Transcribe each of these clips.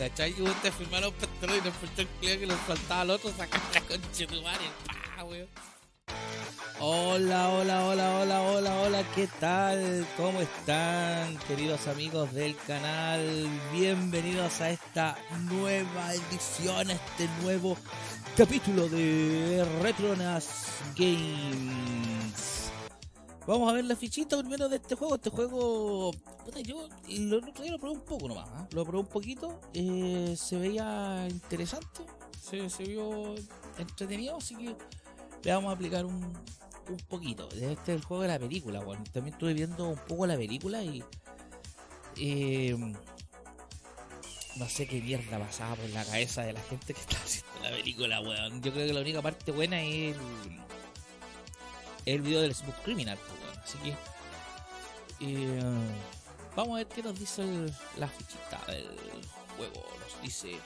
¿cachai? Y usted firmaron los pantalones y después el que le faltaba al otro sacar la concha de madre. ¡Pah, weón! Hola, hola, hola, hola, hola, hola, ¿qué tal? ¿Cómo están, queridos amigos del canal? Bienvenidos a esta nueva edición, a este nuevo capítulo de Retronas Games. Vamos a ver la fichita primero de este juego. Este juego, yo lo, lo probé un poco nomás, ¿eh? lo probé un poquito. eh, se veía interesante, se, vio entretenido, así que le vamos a aplicar un, un poquito. Este es el juego de la película, bueno. También estuve viendo un poco la película y. eh, no sé qué mierda pasaba por la cabeza de la gente que estaba haciendo la película, weón. Yo creo que la única parte buena es el, video del Smooth Criminal, pues. Así que. eh, vamos a ver qué nos dice la fichita del juego. Nos dice.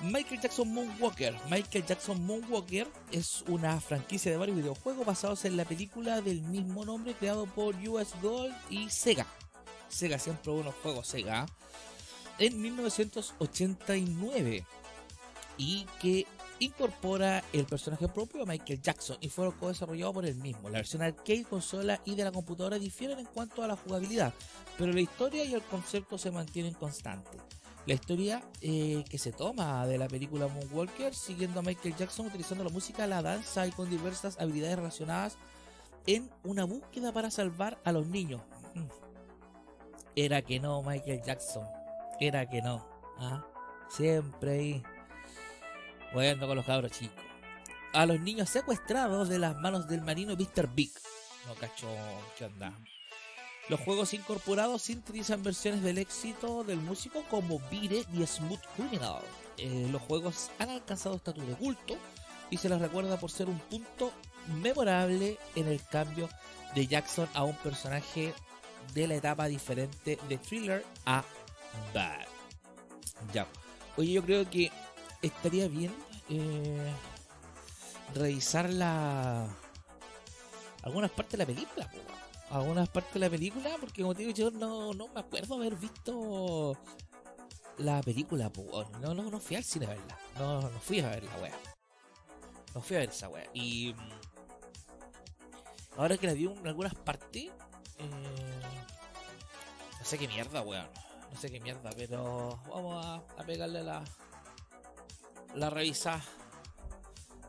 Michael Jackson Moonwalker. Michael Jackson Moonwalker es una franquicia de varios videojuegos basados en la película del mismo nombre creado por US Gold y Sega. Sega siempre unos juegos Sega en 1989 y que incorpora el personaje propio de Michael Jackson y fue co-desarrollado por él mismo. La versión arcade, consola y de la computadora difieren en cuanto a la jugabilidad, pero la historia y el concepto se mantienen constantes. La historia eh, que se toma de la película Moonwalker, siguiendo a Michael Jackson utilizando la música, la danza y con diversas habilidades relacionadas en una búsqueda para salvar a los niños. Mm. Era que no, Michael Jackson. Era que no. ¿ah? Siempre ahí. Jugando con los cabros chicos. A los niños secuestrados de las manos del marino Mr. Big. No cacho qué onda. Los juegos incorporados sintetizan versiones del éxito del músico como Beat y Smooth Criminal. Eh, los juegos han alcanzado estatus de culto y se les recuerda por ser un punto memorable en el cambio de Jackson a un personaje de la etapa diferente de thriller a bad. Ya. Oye, yo creo que estaría bien eh, revisar la algunas partes de la película. Algunas partes de la película, porque como te digo, yo no, no me acuerdo haber visto la película. No, no, no fui al cine a verla. No, no fui a ver la wea. No fui a ver esa wea. Y mm, ahora que la vi en algunas partes, eh, no sé qué mierda, weón. No sé qué mierda, pero vamos a, a pegarle la, la revisa.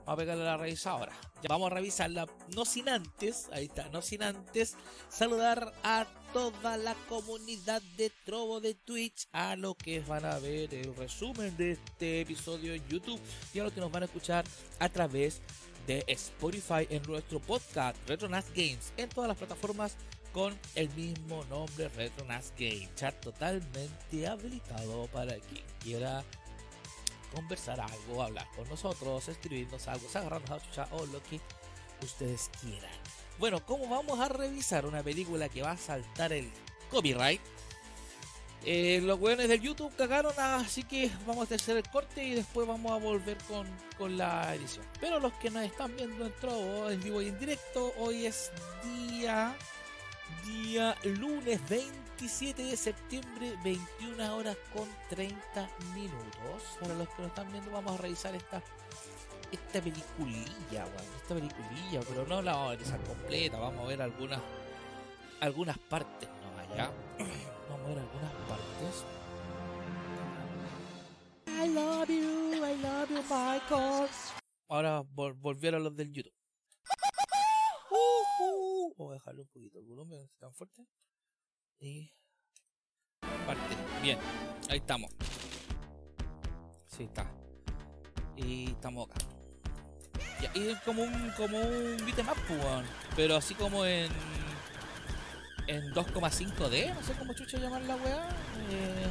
Vamos a pegarle la revisa ahora. Ya vamos a revisarla, no sin antes, ahí está, no sin antes saludar a toda la comunidad de Trovo de Twitch, a los que van a ver el resumen de este episodio en YouTube y a los que nos van a escuchar a través de Spotify en nuestro podcast Retronas Games en todas las plataformas con el mismo nombre Retronas Games. Chat totalmente habilitado para quien quiera conversar algo, hablar con nosotros, escribirnos algo, agarrarnos a chucha o lo que ustedes quieran. Bueno, como vamos a revisar una película que va a saltar el copyright, eh, los weones del YouTube cagaron, así que vamos a hacer el corte y después vamos a volver con, con la edición. Pero los que nos están viendo en Trovo, en vivo y en directo, hoy es día, día lunes 27 de septiembre, 21 horas con 30 minutos. Para los que nos están viendo, vamos a revisar esta esta peliculilla, weón, esta peliculilla, pero no la vamos a revisar completa, vamos a ver algunas algunas partes no ya. Vamos a ver algunas partes. I love you, I love you, Michael. Ahora vol- volvieron los del YouTube. Ujú. Voy a dejarle un poquito el volumen, tan fuerte. Y parte. Bien, ahí estamos. Sí, está. Y estamos acá. Y es como un como un beat'em up, pues, pero así como en en 2,5D, no sé cómo chucha llamar la weá. Eh,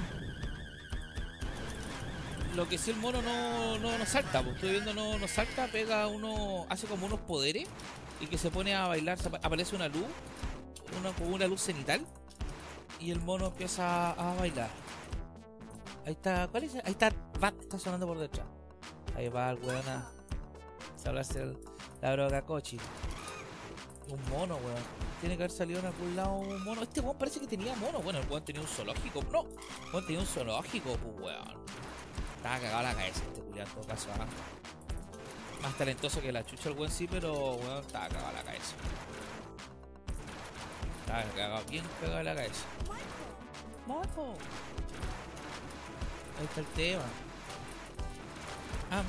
lo que sí el mono no, no, no salta, pues estoy viendo no, no salta, pega uno, hace como unos poderes y que se pone a bailar, aparece una luz, una, como una luz cenital y el mono empieza a bailar. Ahí está, ¿cuál es? Ahí está, Bat está sonando por detrás. Ahí va el weón a salvarse el- la droga cochi. Un mono, weón. Tiene que haber salido en algún lado un mono. Este weón parece que tenía mono. Bueno, el weón tenía un zoológico. No, el weón tenía un zoológico, pues weón. Estaba cagado la cabeza este culiado en todo caso. ¿ah? Más talentoso que la chucha el weón sí, pero weón estaba cagado la cabeza. Estaba cagado, bien cagado la cabeza. Mojo. Ahí está el tema.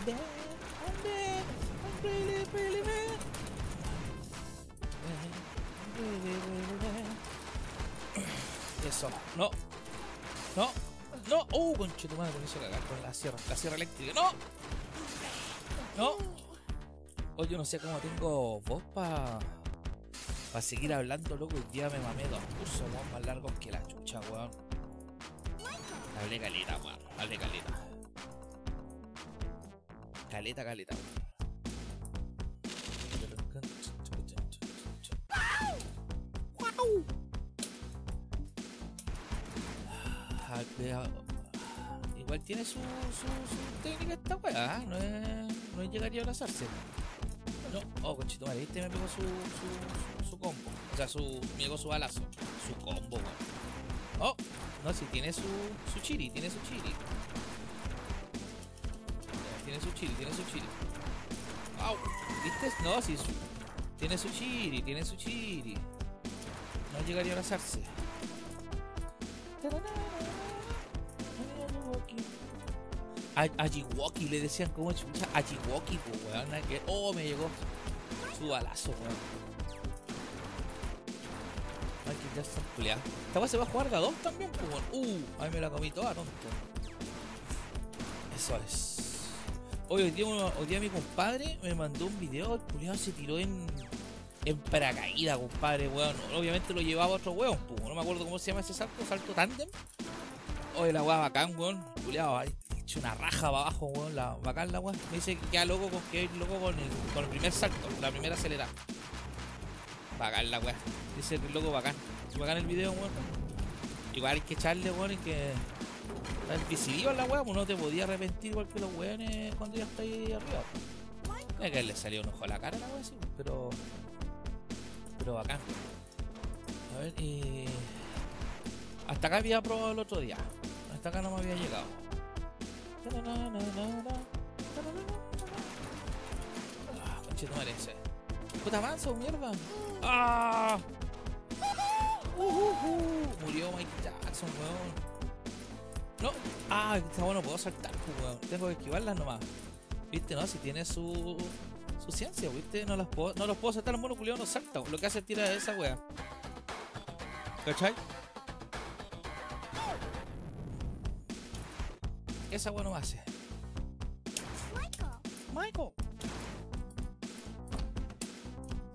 Dead, I'm really, really bad. Eso, no, no, no, uh, conche tu madre, me hizo cagar con la sierra, la sierra eléctrica, no, no. Oye, yo no sé cómo tengo voz para pa seguir hablando, loco. Hoy día me mamé dos cursos weón, más largos que la chucha, weón. Hablé caleta, weón. Hablé caleta. Caleta, caleta. Ah, Igual tiene su, su, su técnica esta weá, ¿ah? no es, no es llegar y abrazarse. No, oh, conchito madre, este me pegó su, su, su su, me pegó su balazo. Su combo. Oh, no, si tiene su, su chiri, tiene su chiri. Tiene su chiri, tiene su chiri. Au, ¿viste? No, si tiene su chiri, tiene su chiri. No llegaría a abrazarse. Ajiwoki le decían como chucha Ajiwoki, pues Oh, me llegó su balazo, weón. Que está culiado. Esta weá se va a jugar de a dos también, pues weón. Uh, ahí me la comí toda, tonto. Eso es. Hoy, hoy, día, hoy mi compadre me mandó un video, el culiado se tiró en. En paracaídas, compadre, weón. Obviamente lo llevaba otro weón, pues. No me acuerdo cómo se llama ese salto, salto tándem. Oye, la weá bacán, weón. Culiado, hecho una raja para abajo, weón. La, bacán la weá. Me dice que queda loco con que loco con el, con el primer salto, la primera acelerada. Bacán la weá. Dice el loco bacán. Bacán el video, weón. Igual hay que echarle, weón, y que. Está decidido la weá, pues no te podía arrepentir igual que los weones cuando ya estáis arriba. Es que le salió un ojo a la cara la weá, sí, pero. Pero bacán. A ver, y. Hasta acá había probado el otro día. Hasta acá no me había llegado. Ah, conchetumare ese. Puta manso, mierda. ¡Ah! Uh, uh, uh. Murió Mike Jackson, weón. No. Ah, esta weón no puedo saltar, pues, weón. Tengo que esquivarlas nomás. ¿Viste? No, si tiene su. su ciencia, ¿viste? No las puedo, no los puedo saltar, los monos culiados no saltan. Lo que hace es tirar esa wea. ¿Cachai? Esa wea no hace. Michael.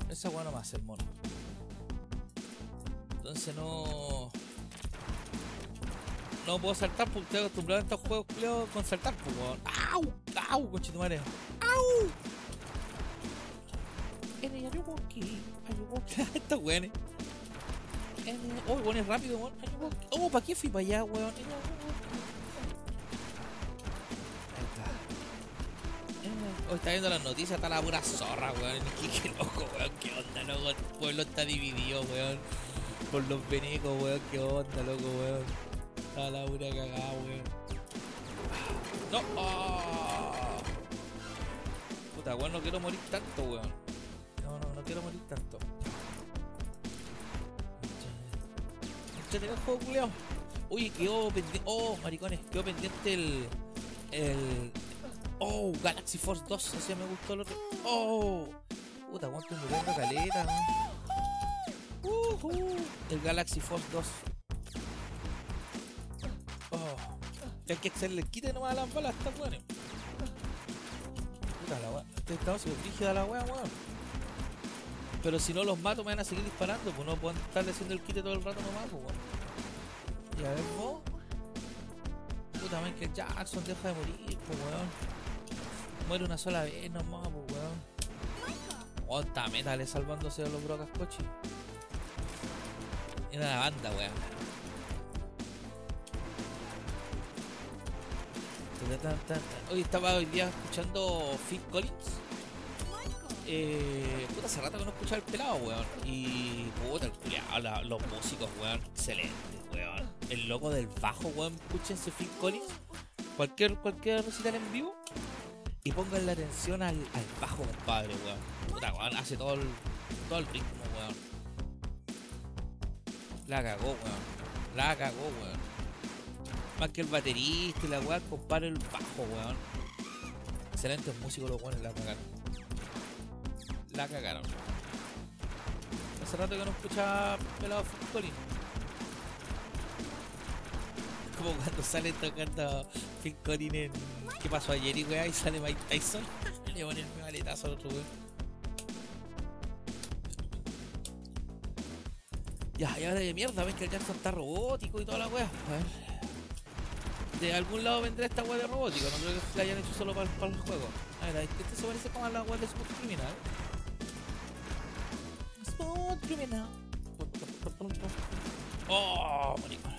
Esa weá no hace el mono. Entonces no. No puedo saltar porque estoy acostumbrado a estos juegos culiados con saltar, pues. ¡Au! ¡Au! Conchetumare. ¡Au! Ayuwoki. Ayuwoki. Estos weones. Oh, weón es rápido, weón. Oh, ¿para qué fui para allá, weón? Ahí está. Hoy está viendo las noticias, está la pura zorra, weón. Qué, qué loco, weón. Qué onda, loco. El pueblo está dividido, weón. Por los venecos, weón. Qué onda, loco, weón. Está la pura cagada, weón. No. Ah. Puta, weón, no quiero morir tanto, weón. No, no, no quiero morir tanto. Échate el juego, culiao. Uy, quedó pendiente. Oh, maricones, quedó pendiente el. El. Oh, Galaxy Force 2. Ese me gustó el otro. Oh, puta, cuánto muriendo caleta, ¿no? Ujú. El Galaxy Force 2. Oh, hay que hacerle el quite nomás a las balas, está bueno. Puta la. Este estado se rígida la weá, weón. Pero si no los mato me van a seguir disparando, pues no pueden estarle haciendo el quite todo el rato nomás, pues. Y a ver vos. Puta Michael Jackson, deja de morir, pues weón. Muere una sola vez nomás, pues weón. Oh, está Metal salvándose de los brocas coches. Era la banda, weón. Hoy estaba hoy día escuchando Phil Collins. eh, puta, hace rato que no escuchaba el pelado, weón. Y, puta, el culiado, los músicos, weón, excelente, weón. El loco del bajo, weón, escúchense Phil Collins, cualquier, cualquier recital en vivo, y pongan la atención al, al bajo, compadre, weón. Puta, weón, hace todo el, todo el ritmo, weón. La cagó, weón. La cagó, weón. Más que el baterista y la weón, compadre, el bajo, weón. Excelentes músicos los weones, la cagaron la cagaron. Hace rato que no escuchaba pelado Phil Como cuando sale tocando Phil Collins en ¿Qué pasó ayer y weá? Y sale Mike Tyson. Le ponen el maletazo al otro weón. Ya, y ahora de mierda, ven que el Jackson está robótico y toda la weá. A ver. De algún lado vendrá esta weá de robótico, no creo que la hayan hecho solo para, para el juego. A ver, este se parece como a la weá de Super Criminal criminal. Oh, maricón.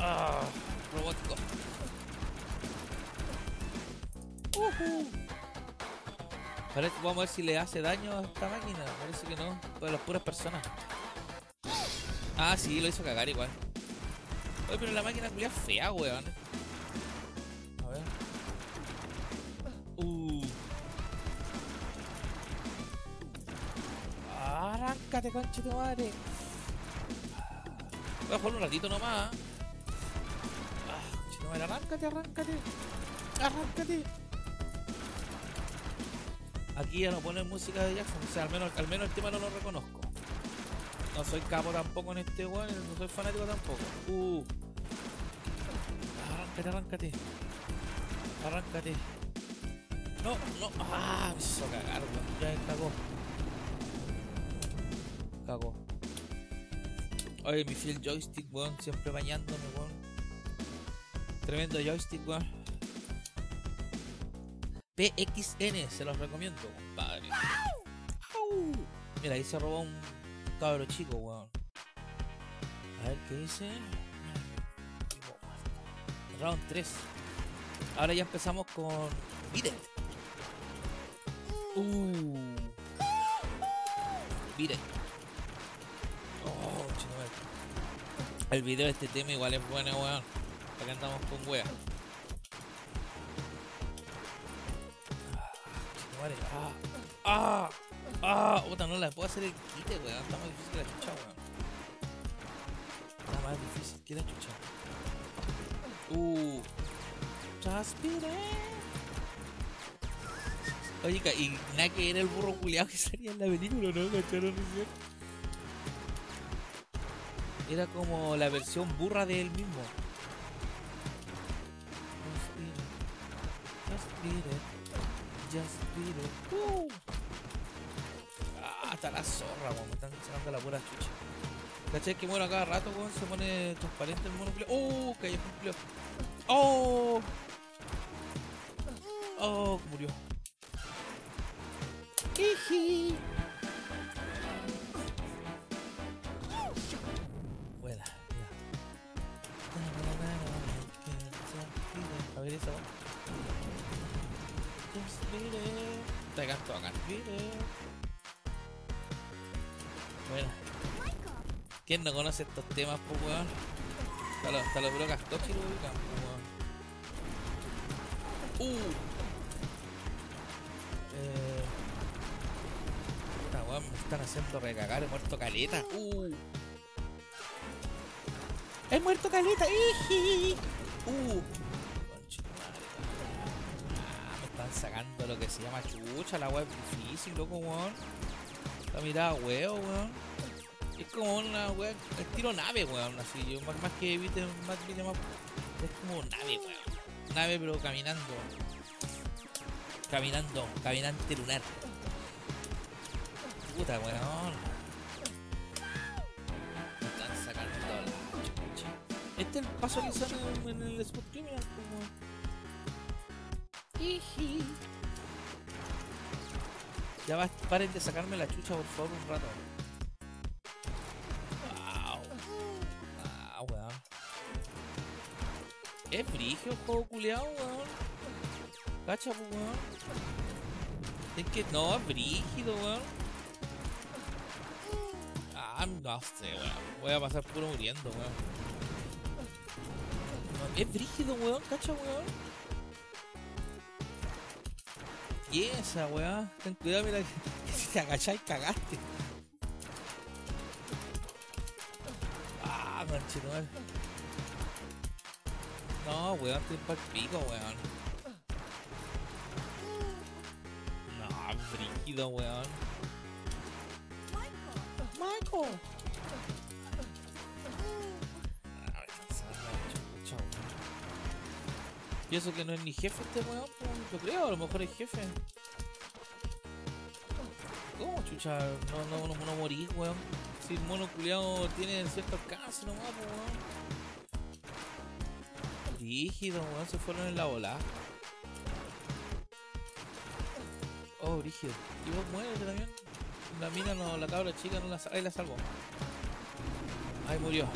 Ah, robótico. Uh -huh. Parece, vamos a ver si le hace daño a esta máquina. Parece que no. Para las puras personas. Ah, sí, lo hizo cagar igual. Oye, pero la máquina es fea, weón. arráncate, conche tu madre. Voy a jugar un ratito nomás. Ah, madre, arráncate, arráncate. Arráncate. Aquí ya no ponen música de Jackson, o sea, al menos, al menos el tema no lo reconozco. No soy capo tampoco en este weón, no soy fanático tampoco. Uh. Arráncate, arráncate. Arráncate. No, no. Ah, me hizo cagar, weón. Ya me cagó cago. Oye, mi fiel joystick, weón, siempre bañándome, weón. Tremendo joystick, weón. PXN, se los recomiendo, compadre. Mira, ahí se robó un cabro chico, weón. A ver qué dice. Round 3. Ahora ya empezamos con. Mire. Uh. Mire. El video de este tema igual es bueno, weón. Acá andamos con weá. Ah, ah, ah, puta, no la puedo hacer el quite, weón. Está más difícil que la chucha, weón. Está más difícil que la chucha. Uh, transpiré. Oye, y nada que era el burro culiado que salía en la película, ¿no? ¿Cacharon? Era como la versión burra de él mismo. Just beat it. Just. Hasta la zorra, weón. Me están sacando la pura chucha. ¿Cachai que muero cada rato, weón? Se pone transparente el mono. ¡Oh! Cayó cumplió. ¡Oh! ¡Oh! Murió. ¡Jiji! Bueno. ¿Quién no conoce estos temas, pues, weón? Hasta los, hasta los brocas ubican, weón. Uh. Eh. Esta weón me están haciendo recagar, he muerto caleta. Uh. He muerto caleta. Uh sacando lo que se llama chucha, la web difícil, loco, weón. La mirada huevo, weón. Es como una weón, estilo nave, weón, así. Yo más, que evite más, más, es como nave, weón. Nave pero caminando. Caminando, caminante lunar. Puta, weón. Este es el paso que sale en el Spot Criminal, como. Ya va, paren de sacarme la chucha por favor un rato. Wow. Ah, weón. Es frigio el juego culeado, weón. Cacha, pues, weón. Es que no, es brígido, weón. Ah, no sé, weón. Voy a pasar puro muriendo, weón. Es brígido, weón, cacha, weón. Y esa, weón. Ten cuidado, mira, te agacháis, cagaste. Ah, manchetumal. No, weón, estoy para el pico, weón. No, brígido, weón. Michael. Ah, weón. Pienso que no es ni jefe este weón, yo creo, a lo mejor es jefe. No, no, no, no morí, weón. Si el mono culiao tiene cierto alcance nomás, pues, weón. Rígido, weón, se fueron en la bola. Oh, rígido. Y vos muérete también. La mina no, la cabra chica no la Ahí la salvo. Ahí murió.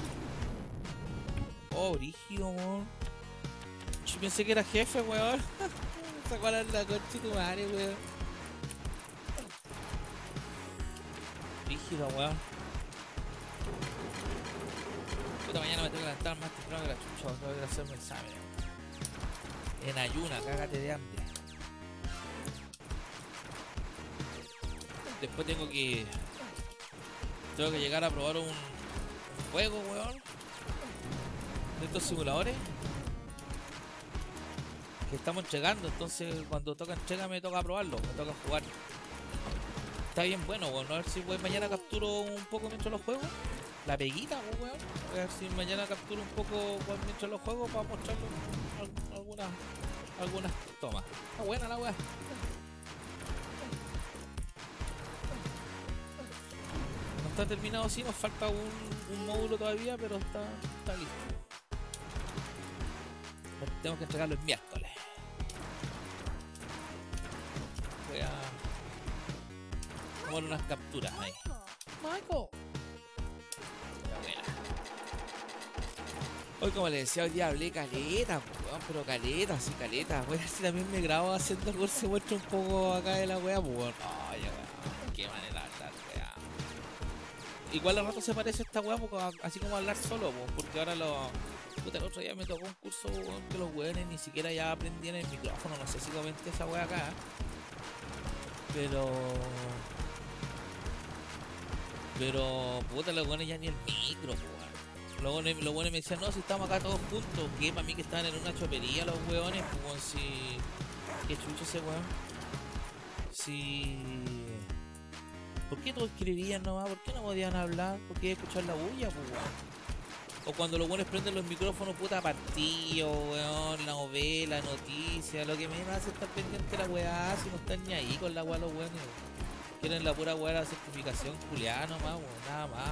Oh, rígido, weón. Yo pensé que era jefe, weón. La la concha de tu madre, weón. Rígido, weón. Puta, mañana me tengo que levantar más temprano que la chucha, tengo que hacerme examen. En ayuna, cágate de hambre. Después tengo que. Tengo que llegar a probar un, un juego, weón. De estos simuladores. Que estamos entregando, entonces cuando toca entrega me toca probarlo, me toca jugar. Está bien bueno, weón. A ver si weón, mañana capturo un poco mientras los juego. La peguita, pues, weón. A ver si mañana capturo un poco weón, mientras los juego para mostrarles al- algunas algunas tomas. Está buena la weá. No está terminado así, nos falta un, módulo todavía, pero está, está listo. Tengo que entregarlo el miércoles. Tomar unas capturas ahí. Michael. Hoy como le decía hoy día hablé caleta, pero caleta, sí caleta. Voy a ver si también me grabo haciendo algo se muestra un poco acá de la wea, pues weón. Ay, weón, qué manera de hablar, wea. Igual al rato se parece a esta wea, así como hablar solo, po, porque ahora lo. Puta, el otro día me tocó un curso weón, que los weones ni siquiera ya aprendían el micrófono, no sé si comenté esa wea acá. Pero. Pero, puta, los weones ya ni el micro, weón. Los buenos, buenos me decían, no, si estamos acá todos juntos, que para mí que estaban en una chopería los weones, pues si. ¿Qué chucho ese weón? Si. ¿Por qué todos escribían nomás? ¿Por qué no podían hablar? ¿Por qué escuchar la bulla, weón? O cuando los buenos prenden los micrófonos, puta partido, weón, la novela, noticia, lo que me hace estar pendiente la weá, si no están ni ahí con la weá los weones. Quieren la pura weá de la certificación culiada nomás, nada más.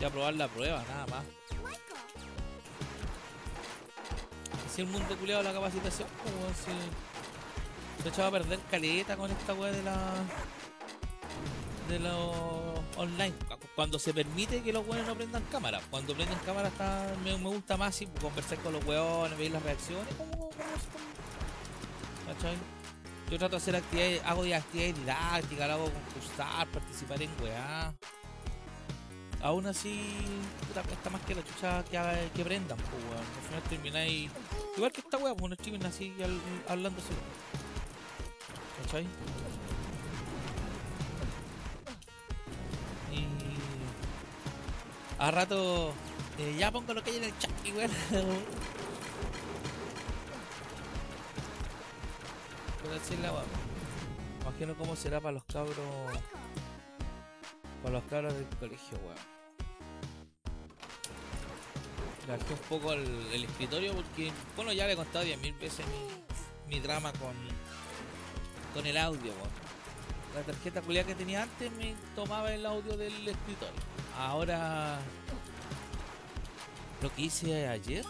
Y aprobar la prueba, nada más. Si el mundo culiado la capacitación, pues, weón, si se echaba a perder caleta con esta weá de la. de lo online. Cu- Cuando se permite que los weones no prendan cámara. Cuando prenden cámara está, me, gusta más sí, conversar con los weones, ver las reacciones, como- ¿cachai? Yo trato de hacer actividades, hago de actividades didácticas, hago concursar, participar en weá. Aún así, puta, cuesta más que la chucha que, que prendan, pues weón. Al final termináis. Igual que esta weá, pues no streaming así al- hablando solo. ¿Cachai? Y. A rato. eh, ya pongo lo que hay en el chat, y weón. La. Imagino cómo será para los cabros. Para los cabros del colegio, weón. Bajé un poco el, escritorio porque, bueno, ya le he contado 10.000 veces mi, mi drama con, con el audio, weón. La tarjeta culiada que tenía antes me tomaba el audio del escritorio. Ahora, lo que hice ayer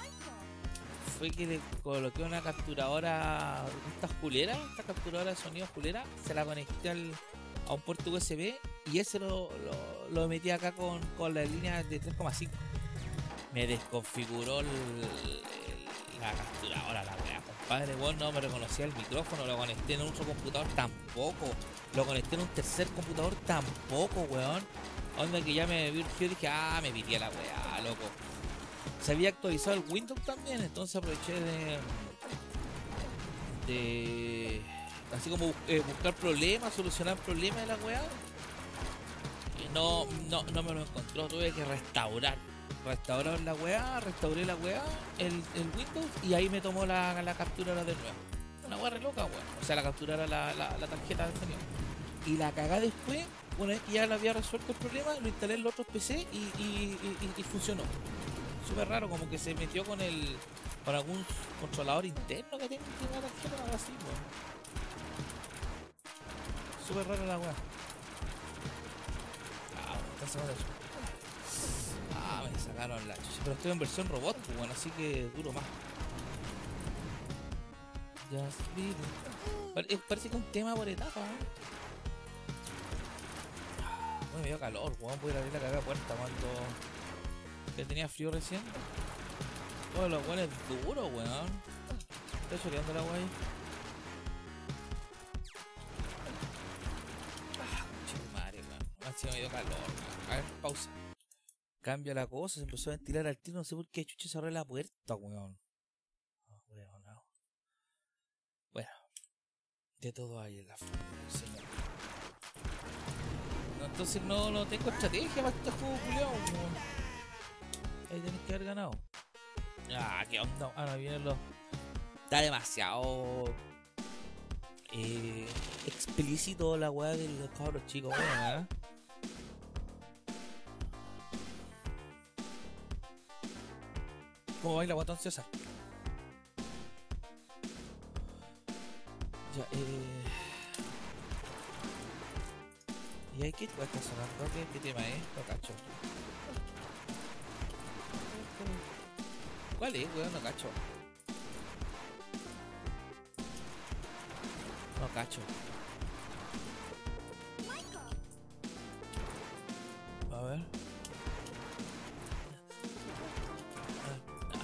fue que le coloqué una capturadora, estas culeras, esta capturadora de sonido culera, se la conecté al, a un puerto USB y ese lo, lo, metí acá con, con la línea de 3,5. Me desconfiguró la capturadora, la wea compadre, weón, no me reconocía el micrófono, lo conecté en otro computador tampoco. Lo conecté en un tercer computador tampoco, weón. Onda que ya me virtió y dije, ah, me pitié la weá, loco. Se había actualizado el Windows también, entonces aproveché de. de. así como eh, buscar problemas, solucionar problemas de la weá. Y no, no, no me lo encontró, tuve que restaurar restaurar la weá, restauré la weá, el, el Windows y ahí me tomó la, la captura de nuevo. Una weá re loca, weón. O sea, la captura la, la, la tarjeta de sonido. Y la cagá después, una vez que ya lo había resuelto el problema, lo instalé en los otros PC y, y, y, funcionó. Súper raro, como que se metió con el. con algún controlador interno que tiene la tarjeta, algo así, weón. Súper raro la weá. Ah, está eso me sacaron la chucha. Pero estoy en versión robot, pues, bueno, así que duro más. Just Parece que un tema por etapa. ¿eh? me dio calor, weón. Voy a abrir la cagada puerta cuando. Que tenía frío recién. Oh, los weones duro, weón. Estoy choreando la weón. Ah, madre, weón. Así me dio calor, weón. A ver, pausa. Cambia la cosa, se empezó a ventilar al tiro, no sé por qué chucha abrió la puerta, weón. Oh, weón no. Bueno, de todo hay en la señor. entonces no, no tengo estrategia para este juego culiao, weón. Ahí tenés que haber ganado. Ah, qué onda. Ahora viene lo. Está demasiado eh, explícito la weá de los cabros chicos, weón, ¿eh? ¿Cómo baila Guatón César? Ya, eh... ¿Y hay qué está sonando? ¿Qué, ¿Qué, tema es? No cacho. ¿Cuál es, weón? No cacho. No cacho. A ver.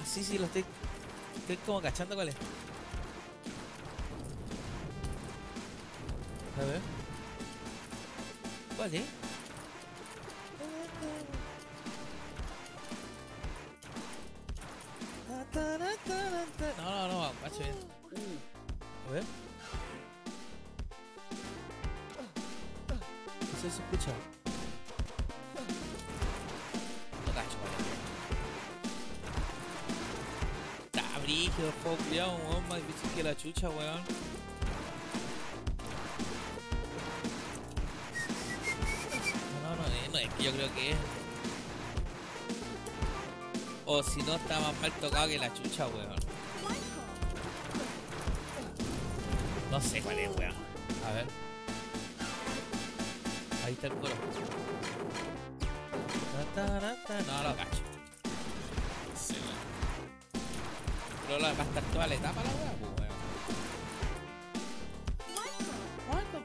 sí, sí, lo estoy. Estoy como cachando cuál es. A ver. ¿Cuál es? Culiado, weón, más difícil que la chucha, weón. No, no, no, es que yo creo que es. O si no, está más mal tocado que la chucha, weón. No sé cuál es, weón. A ver. Ahí está el coro. No, lo cacho. Pero la va a estar toda la etapa la weá, pues weón. ¿Cuándo?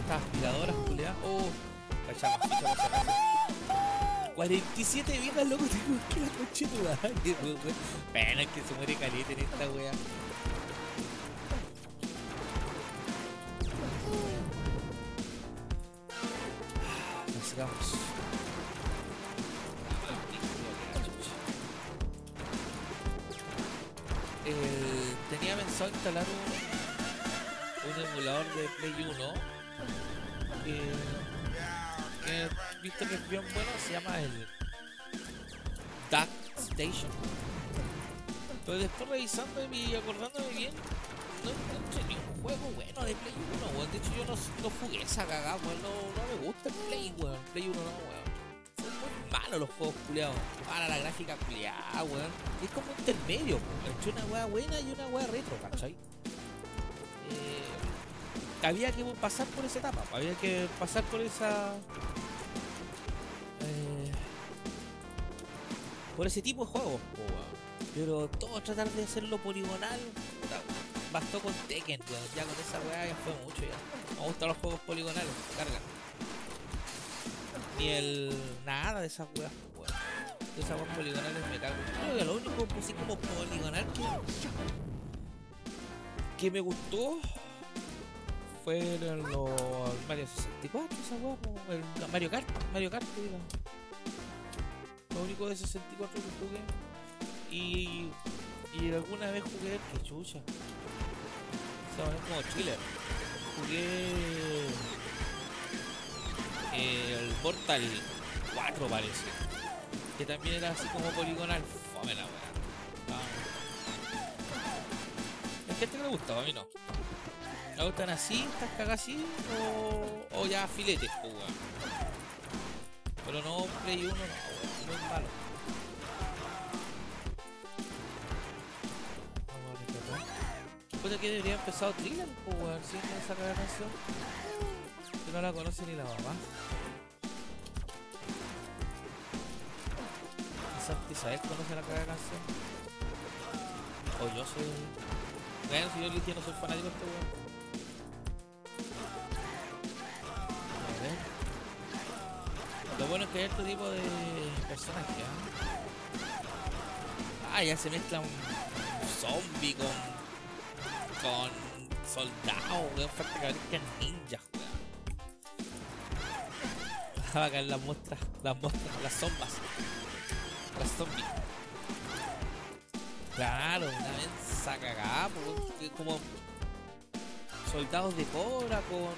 Estas aspiradoras, culiadas. Oh, cachamos, cachamos, cachamos. 47 vidas, loco, tengo que la coche tu weón. Bueno, es que se muere caliente en esta weá. Tenía pensado instalar un, un, emulador de Play 1 eh, que visto que es bien bueno, se llama el Duck Station. Pero después revisando y acordándome bien, no encontré ni un juego bueno de Play 1, weón. De hecho yo no, no jugué esa cagada, weón. No, no me gusta el Play, weón. Play 1 no, weón los juegos culiados. Para la gráfica culiada, weón. Es como un intermedio, weón. una weá buena y una weá retro, ¿cachai? Eh, había que pasar por esa etapa, había que pasar por esa. Eh, por ese tipo de juegos, Pero todo tratar de hacerlo poligonal, bastó con Tekken, weón. Ya con esa weá ya fue mucho ya. Me gustan los juegos poligonales, carga ni el. nada de esas weas, De esas weas poligonales me cago. Creo que lo único juego así como poligonal que, que me gustó fue el, los Mario 64, esa weá, el Mario Kart, Mario Kart, digamos. Lo único de 64 que jugué. Y, y alguna vez jugué que chucha. Se llama como chiller. Jugué eh, el Mortal 4 parece. Que también era así como poligonal. Fome la weá. Ah. Gente que le gustaba, a mí no. ¿Me gustan así, estas cagas así? O, o ya filetes, pues, weón. Pero no, Play 1 no, weón, muy malo. Puta que debería haber empezado Thriller, pues, weón, si no esa canción. No la conoce ni la mamá. Quizás Isabel conoce la cagada canción. O yo soy. Bueno, si yo le dije no soy fanático de este weón. A ver. Lo bueno es que hay este tipo de personajes. ¿ah? Ah, ya se mezcla un zombie con. con soldados, weón. Falta que aparezcan ninjas, weón. Va a caer las muestras, las muestras, las zombas. Las zombies. Claro, una mensa cagada, como soldados de cobra con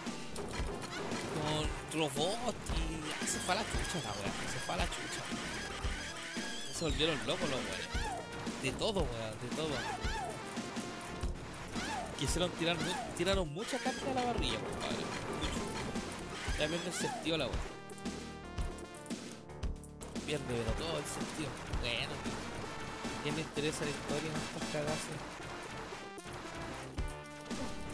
con robots y se fue a la chucha la weá, se fue a la chucha. Se volvieron locos los weones. De todo, weón, de todo. Quisieron tirar, tiraron mucha carne a la barrilla, compadre. Mucho. Pierde el sentido la weá. Pierde, pero todo el sentido. Bueno, ¿quién le interesa la historia en estas cagas?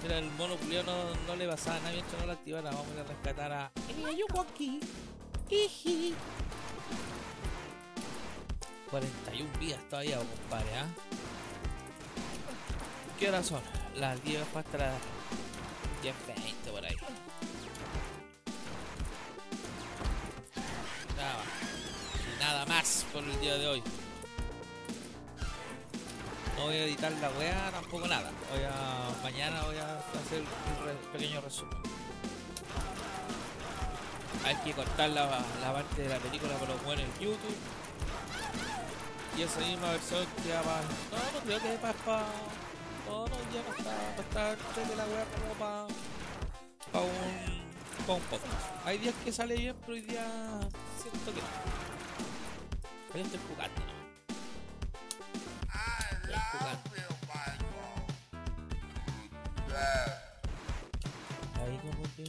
Mira, el mono culiao no, no le pasaba nada mientras no lo activara. Vamos a a rescatar a. ¡Eh, aquí! ¡Iji! 41 vidas todavía, compadre, ¿ah? ¿Qué horas son? Las 10 hasta las 10.20 por el día de hoy. No voy a editar la weá, tampoco nada. Voy a, mañana voy a hacer un pequeño resumen. Hay que cortar la, parte de la película por los buenos en YouTube. Y esa misma versión que para. No, no creo que para. Pa, no, no, ya no está. No está entre la weá como para. Para un. Para un podcast. Hay días que sale bien, pero hoy día siento que no. Hoy estoy jugando, ¿no? Estoy jugando. Ahí como que.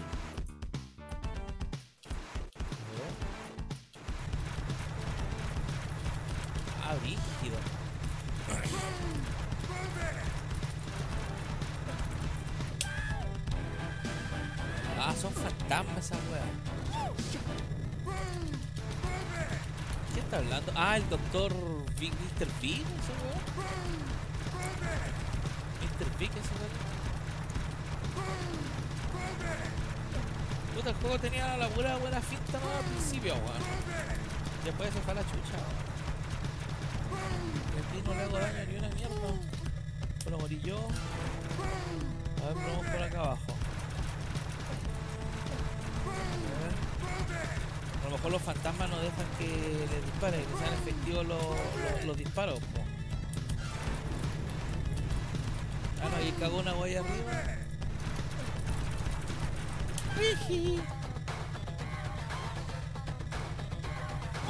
Ah. Ah, son fantasmas esas weas. Hablando? Ah, el doctor Big Mr. Big, ese weón. Mr. Big, ese weón. Puta, el juego tenía la pura buena finta al principio, weón. Después se fue a la chucha, weón. Aquí no le hago daño ni una mierda. Pero morí yo. A ver, probamos por acá abajo. Mejor los fantasmas no dejan que les disparen, que sean efectivos los, los, los disparos. po. Ah, no, ahí cagó una huella arriba.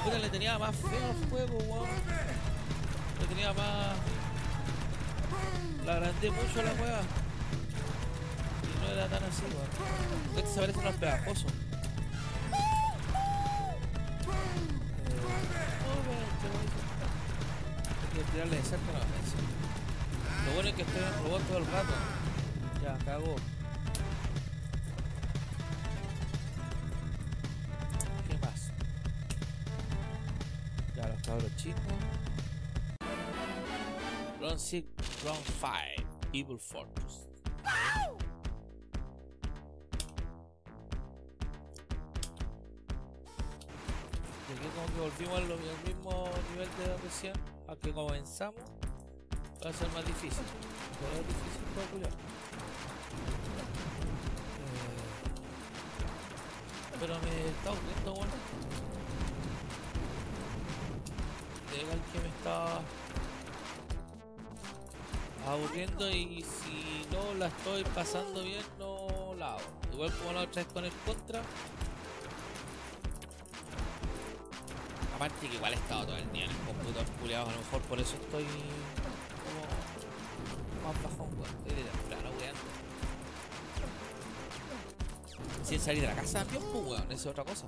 Puta, le tenía más feo al juego, weón. Le tenía más. La agrandé mucho la hueá. Y no era tan así, weón. Este se parece a unos pegajosos. Tirarle de cerca no eso. Lo bueno es que estoy en robot todo el rato. Ya, cagó. ¿Qué más? Ya, los cabros chicos. Round 6, Round 5, Evil Fortress. Y aquí como que volvimos al, al mismo nivel de recién. A que comenzamos, va a ser más difícil. Difícil calcular. Eh, pero me está aburriendo, bueno. Legal que me está aburriendo y si no la estoy pasando bien, no la hago. Igual como la otra vez con el contra. Aparte que igual he estado todo el día en el computador culiado, a lo mejor por eso estoy como más bajón, weón. Estoy de temprano, weón. Sin salir de la casa también, pues weón, eso es otra cosa.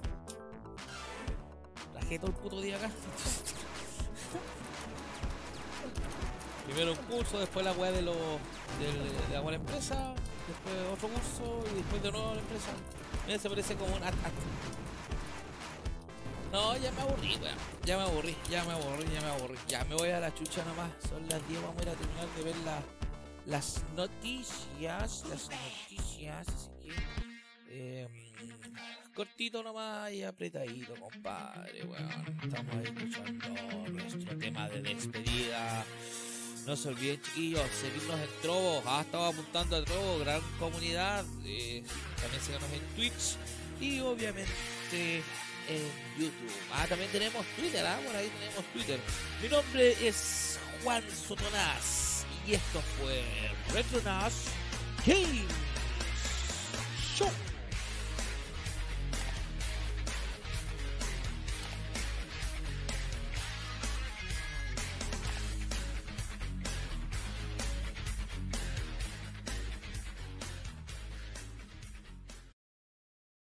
Trajé todo el puto día acá. Primero un curso, después la weá de, los del- de la empresa, después otro curso y después de nuevo la empresa. Mira, se parece como un. No, ya me aburrí, weón. Ya me aburrí, ya me aburrí, ya me aburrí. Ya me voy a la chucha nomás. Son las 10, vamos a ir a terminar de ver la- las noticias. Las noticias, así que. eh, cortito nomás y apretadito, compadre, weón. Estamos ahí escuchando nuestro tema de despedida. No se olviden, chiquillos, seguirnos en Trovo. Ah, estaba apuntando a Trovo, gran comunidad. Eh, también síganos en Twitch y obviamente en YouTube. Ah, también tenemos Twitter, ah, por ahí tenemos Twitter. Mi nombre es Juan Sotonás y esto fue Retronas Games Show.